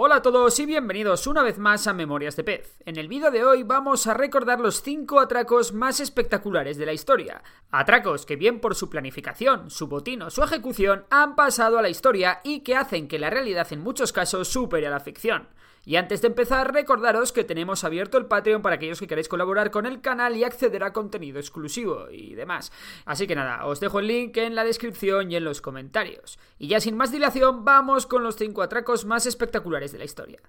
Hola a todos y bienvenidos una vez más a Memorias de Pez. En el vídeo de hoy vamos a recordar los 5 atracos más espectaculares de la historia. Atracos que bien por su planificación, su botín o su ejecución han pasado a la historia y que hacen que la realidad en muchos casos supere a la ficción. Y antes de empezar, recordaros que tenemos abierto el Patreon para aquellos que queráis colaborar con el canal y acceder a contenido exclusivo y demás. Así que nada, os dejo el link en la descripción y en los comentarios. Y ya sin más dilación, vamos con los 5 atracos más espectaculares de la historia.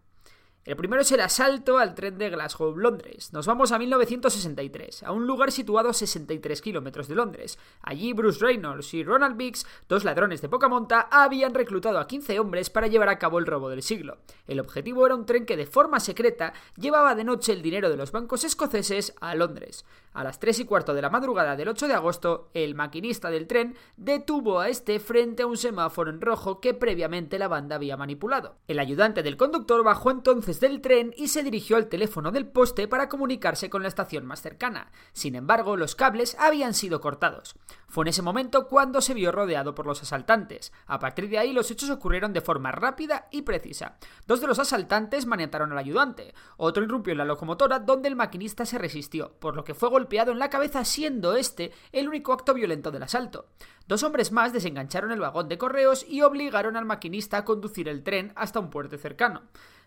El primero es el asalto al tren de Glasgow, Londres. Nos vamos a 1963, a un lugar situado a 63 kilómetros de Londres. Allí Bruce Reynolds y Ronald Biggs, dos ladrones de poca monta, habían reclutado a 15 hombres para llevar a cabo el robo del siglo. El objetivo era un tren que de forma secreta llevaba de noche el dinero de los bancos escoceses a Londres. A las 3 y cuarto de la madrugada del 8 de agosto, el maquinista del tren detuvo a este frente a un semáforo en rojo que previamente la banda había manipulado. El ayudante del conductor bajó entonces del tren y se dirigió al teléfono del poste para comunicarse con la estación más cercana. Sin embargo, los cables habían sido cortados. Fue en ese momento cuando se vio rodeado por los asaltantes. A partir de ahí los hechos ocurrieron de forma rápida y precisa. Dos de los asaltantes maniataron al ayudante, otro irrumpió en la locomotora donde el maquinista se resistió, por lo que fue golpeado en la cabeza siendo este el único acto violento del asalto. Dos hombres más desengancharon el vagón de correos y obligaron al maquinista a conducir el tren hasta un puerto cercano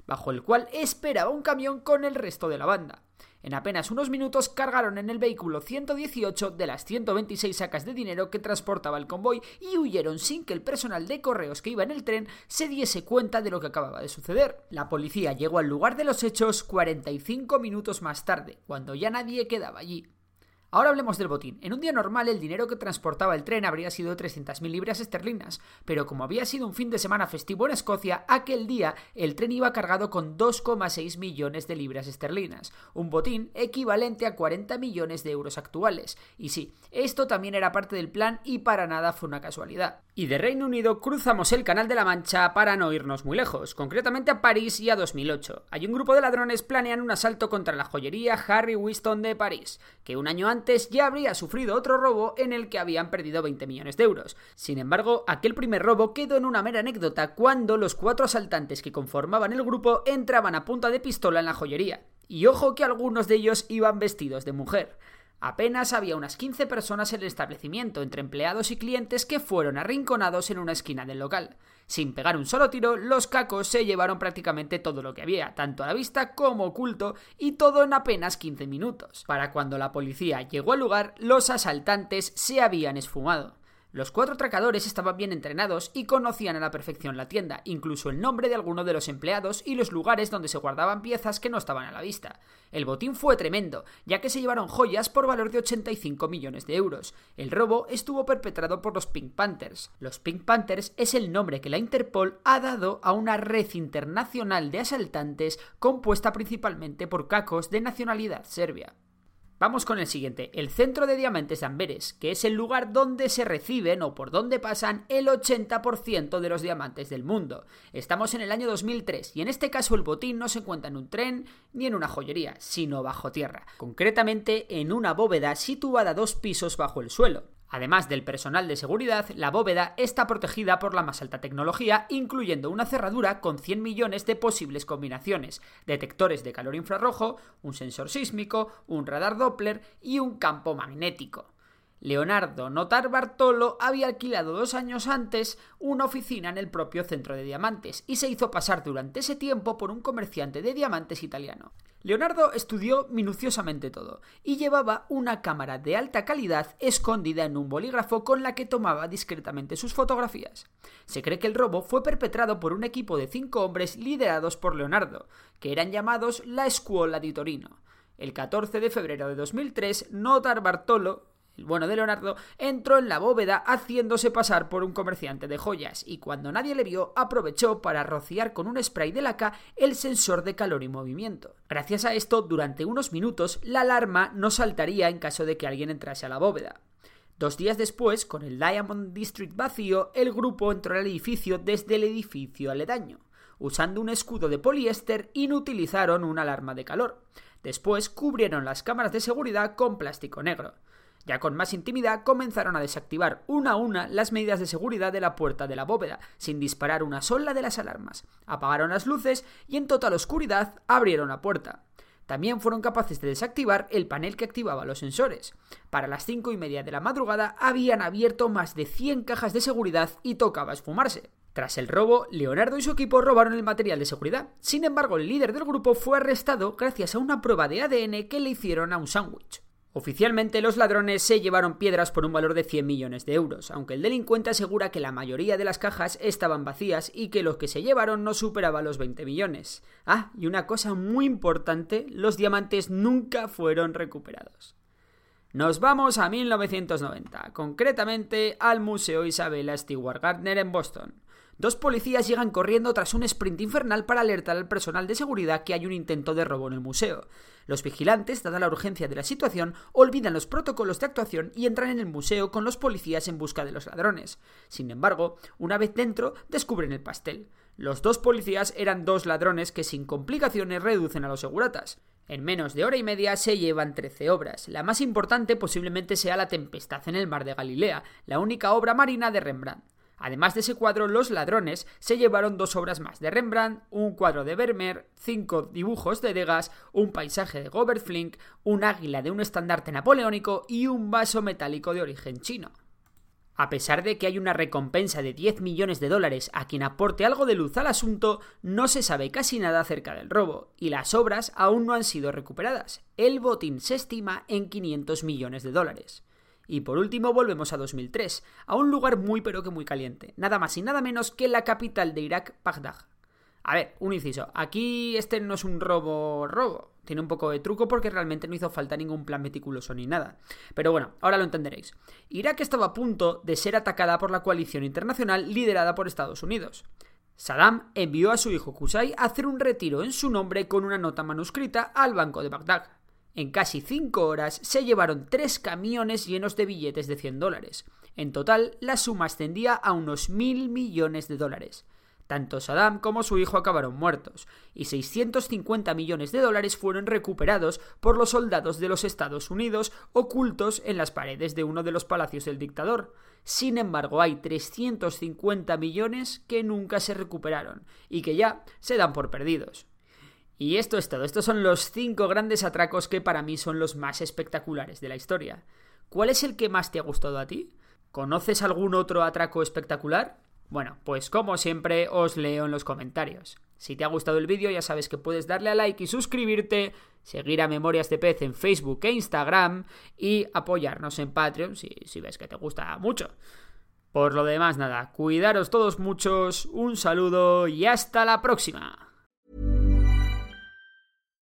bajo el cual esperaba un camión con el resto de la banda. En apenas unos minutos cargaron en el vehículo 118 de las 126 sacas de dinero que transportaba el convoy y huyeron sin que el personal de correos que iba en el tren se diese cuenta de lo que acababa de suceder. La policía llegó al lugar de los hechos 45 minutos más tarde, cuando ya nadie quedaba allí. Ahora hablemos del botín. En un día normal el dinero que transportaba el tren habría sido de 300.000 libras esterlinas, pero como había sido un fin de semana festivo en Escocia, aquel día el tren iba cargado con 2,6 millones de libras esterlinas, un botín equivalente a 40 millones de euros actuales. Y sí, esto también era parte del plan y para nada fue una casualidad. Y de Reino Unido cruzamos el Canal de la Mancha para no irnos muy lejos, concretamente a París y a 2008. Hay un grupo de ladrones planean un asalto contra la joyería Harry Winston de París, que un año antes ya habría sufrido otro robo en el que habían perdido 20 millones de euros. Sin embargo, aquel primer robo quedó en una mera anécdota cuando los cuatro asaltantes que conformaban el grupo entraban a punta de pistola en la joyería. Y ojo que algunos de ellos iban vestidos de mujer. Apenas había unas 15 personas en el establecimiento, entre empleados y clientes que fueron arrinconados en una esquina del local. Sin pegar un solo tiro, los cacos se llevaron prácticamente todo lo que había, tanto a la vista como oculto, y todo en apenas 15 minutos. Para cuando la policía llegó al lugar, los asaltantes se habían esfumado. Los cuatro atracadores estaban bien entrenados y conocían a la perfección la tienda, incluso el nombre de alguno de los empleados y los lugares donde se guardaban piezas que no estaban a la vista. El botín fue tremendo, ya que se llevaron joyas por valor de 85 millones de euros. El robo estuvo perpetrado por los Pink Panthers. Los Pink Panthers es el nombre que la Interpol ha dado a una red internacional de asaltantes compuesta principalmente por cacos de nacionalidad serbia. Vamos con el siguiente, el centro de diamantes de Amberes, que es el lugar donde se reciben o por donde pasan el 80% de los diamantes del mundo. Estamos en el año 2003 y en este caso el botín no se encuentra en un tren ni en una joyería, sino bajo tierra, concretamente en una bóveda situada dos pisos bajo el suelo. Además del personal de seguridad, la bóveda está protegida por la más alta tecnología, incluyendo una cerradura con 100 millones de posibles combinaciones, detectores de calor infrarrojo, un sensor sísmico, un radar Doppler y un campo magnético. Leonardo Notar Bartolo había alquilado dos años antes una oficina en el propio centro de diamantes y se hizo pasar durante ese tiempo por un comerciante de diamantes italiano. Leonardo estudió minuciosamente todo y llevaba una cámara de alta calidad escondida en un bolígrafo con la que tomaba discretamente sus fotografías. Se cree que el robo fue perpetrado por un equipo de cinco hombres liderados por Leonardo, que eran llamados la Scuola di Torino. El 14 de febrero de 2003, Notar Bartolo el bueno de Leonardo, entró en la bóveda haciéndose pasar por un comerciante de joyas y cuando nadie le vio aprovechó para rociar con un spray de laca el sensor de calor y movimiento. Gracias a esto, durante unos minutos la alarma no saltaría en caso de que alguien entrase a la bóveda. Dos días después, con el Diamond District vacío, el grupo entró al edificio desde el edificio aledaño. Usando un escudo de poliéster, inutilizaron una alarma de calor. Después cubrieron las cámaras de seguridad con plástico negro. Ya con más intimidad comenzaron a desactivar una a una las medidas de seguridad de la puerta de la bóveda, sin disparar una sola de las alarmas. Apagaron las luces y en total oscuridad abrieron la puerta. También fueron capaces de desactivar el panel que activaba los sensores. Para las cinco y media de la madrugada habían abierto más de 100 cajas de seguridad y tocaba esfumarse. Tras el robo, Leonardo y su equipo robaron el material de seguridad. Sin embargo, el líder del grupo fue arrestado gracias a una prueba de ADN que le hicieron a un sándwich. Oficialmente los ladrones se llevaron piedras por un valor de 100 millones de euros, aunque el delincuente asegura que la mayoría de las cajas estaban vacías y que los que se llevaron no superaban los 20 millones. Ah, y una cosa muy importante, los diamantes nunca fueron recuperados. Nos vamos a 1990, concretamente al Museo Isabella Stewart Gardner en Boston. Dos policías llegan corriendo tras un sprint infernal para alertar al personal de seguridad que hay un intento de robo en el museo. Los vigilantes, dada la urgencia de la situación, olvidan los protocolos de actuación y entran en el museo con los policías en busca de los ladrones. Sin embargo, una vez dentro, descubren el pastel. Los dos policías eran dos ladrones que sin complicaciones reducen a los seguratas. En menos de hora y media se llevan 13 obras. La más importante posiblemente sea La Tempestad en el Mar de Galilea, la única obra marina de Rembrandt. Además de ese cuadro, los ladrones se llevaron dos obras más de Rembrandt, un cuadro de Vermeer, cinco dibujos de Degas, un paisaje de Gobert Flink, un águila de un estandarte napoleónico y un vaso metálico de origen chino. A pesar de que hay una recompensa de 10 millones de dólares a quien aporte algo de luz al asunto, no se sabe casi nada acerca del robo, y las obras aún no han sido recuperadas. El botín se estima en 500 millones de dólares. Y por último volvemos a 2003, a un lugar muy pero que muy caliente, nada más y nada menos que la capital de Irak, Bagdad. A ver, un inciso, aquí este no es un robo robo, tiene un poco de truco porque realmente no hizo falta ningún plan meticuloso ni nada. Pero bueno, ahora lo entenderéis. Irak estaba a punto de ser atacada por la coalición internacional liderada por Estados Unidos. Saddam envió a su hijo Qusay a hacer un retiro en su nombre con una nota manuscrita al Banco de Bagdad. En casi cinco horas se llevaron tres camiones llenos de billetes de 100 dólares. En total, la suma ascendía a unos mil millones de dólares. Tanto Saddam como su hijo acabaron muertos, y 650 millones de dólares fueron recuperados por los soldados de los Estados Unidos ocultos en las paredes de uno de los palacios del dictador. Sin embargo, hay 350 millones que nunca se recuperaron y que ya se dan por perdidos. Y esto es todo. Estos son los cinco grandes atracos que para mí son los más espectaculares de la historia. ¿Cuál es el que más te ha gustado a ti? ¿Conoces algún otro atraco espectacular? Bueno, pues como siempre os leo en los comentarios. Si te ha gustado el vídeo ya sabes que puedes darle a like y suscribirte, seguir a Memorias de Pez en Facebook e Instagram y apoyarnos en Patreon si, si ves que te gusta mucho. Por lo demás, nada, cuidaros todos muchos, un saludo y hasta la próxima.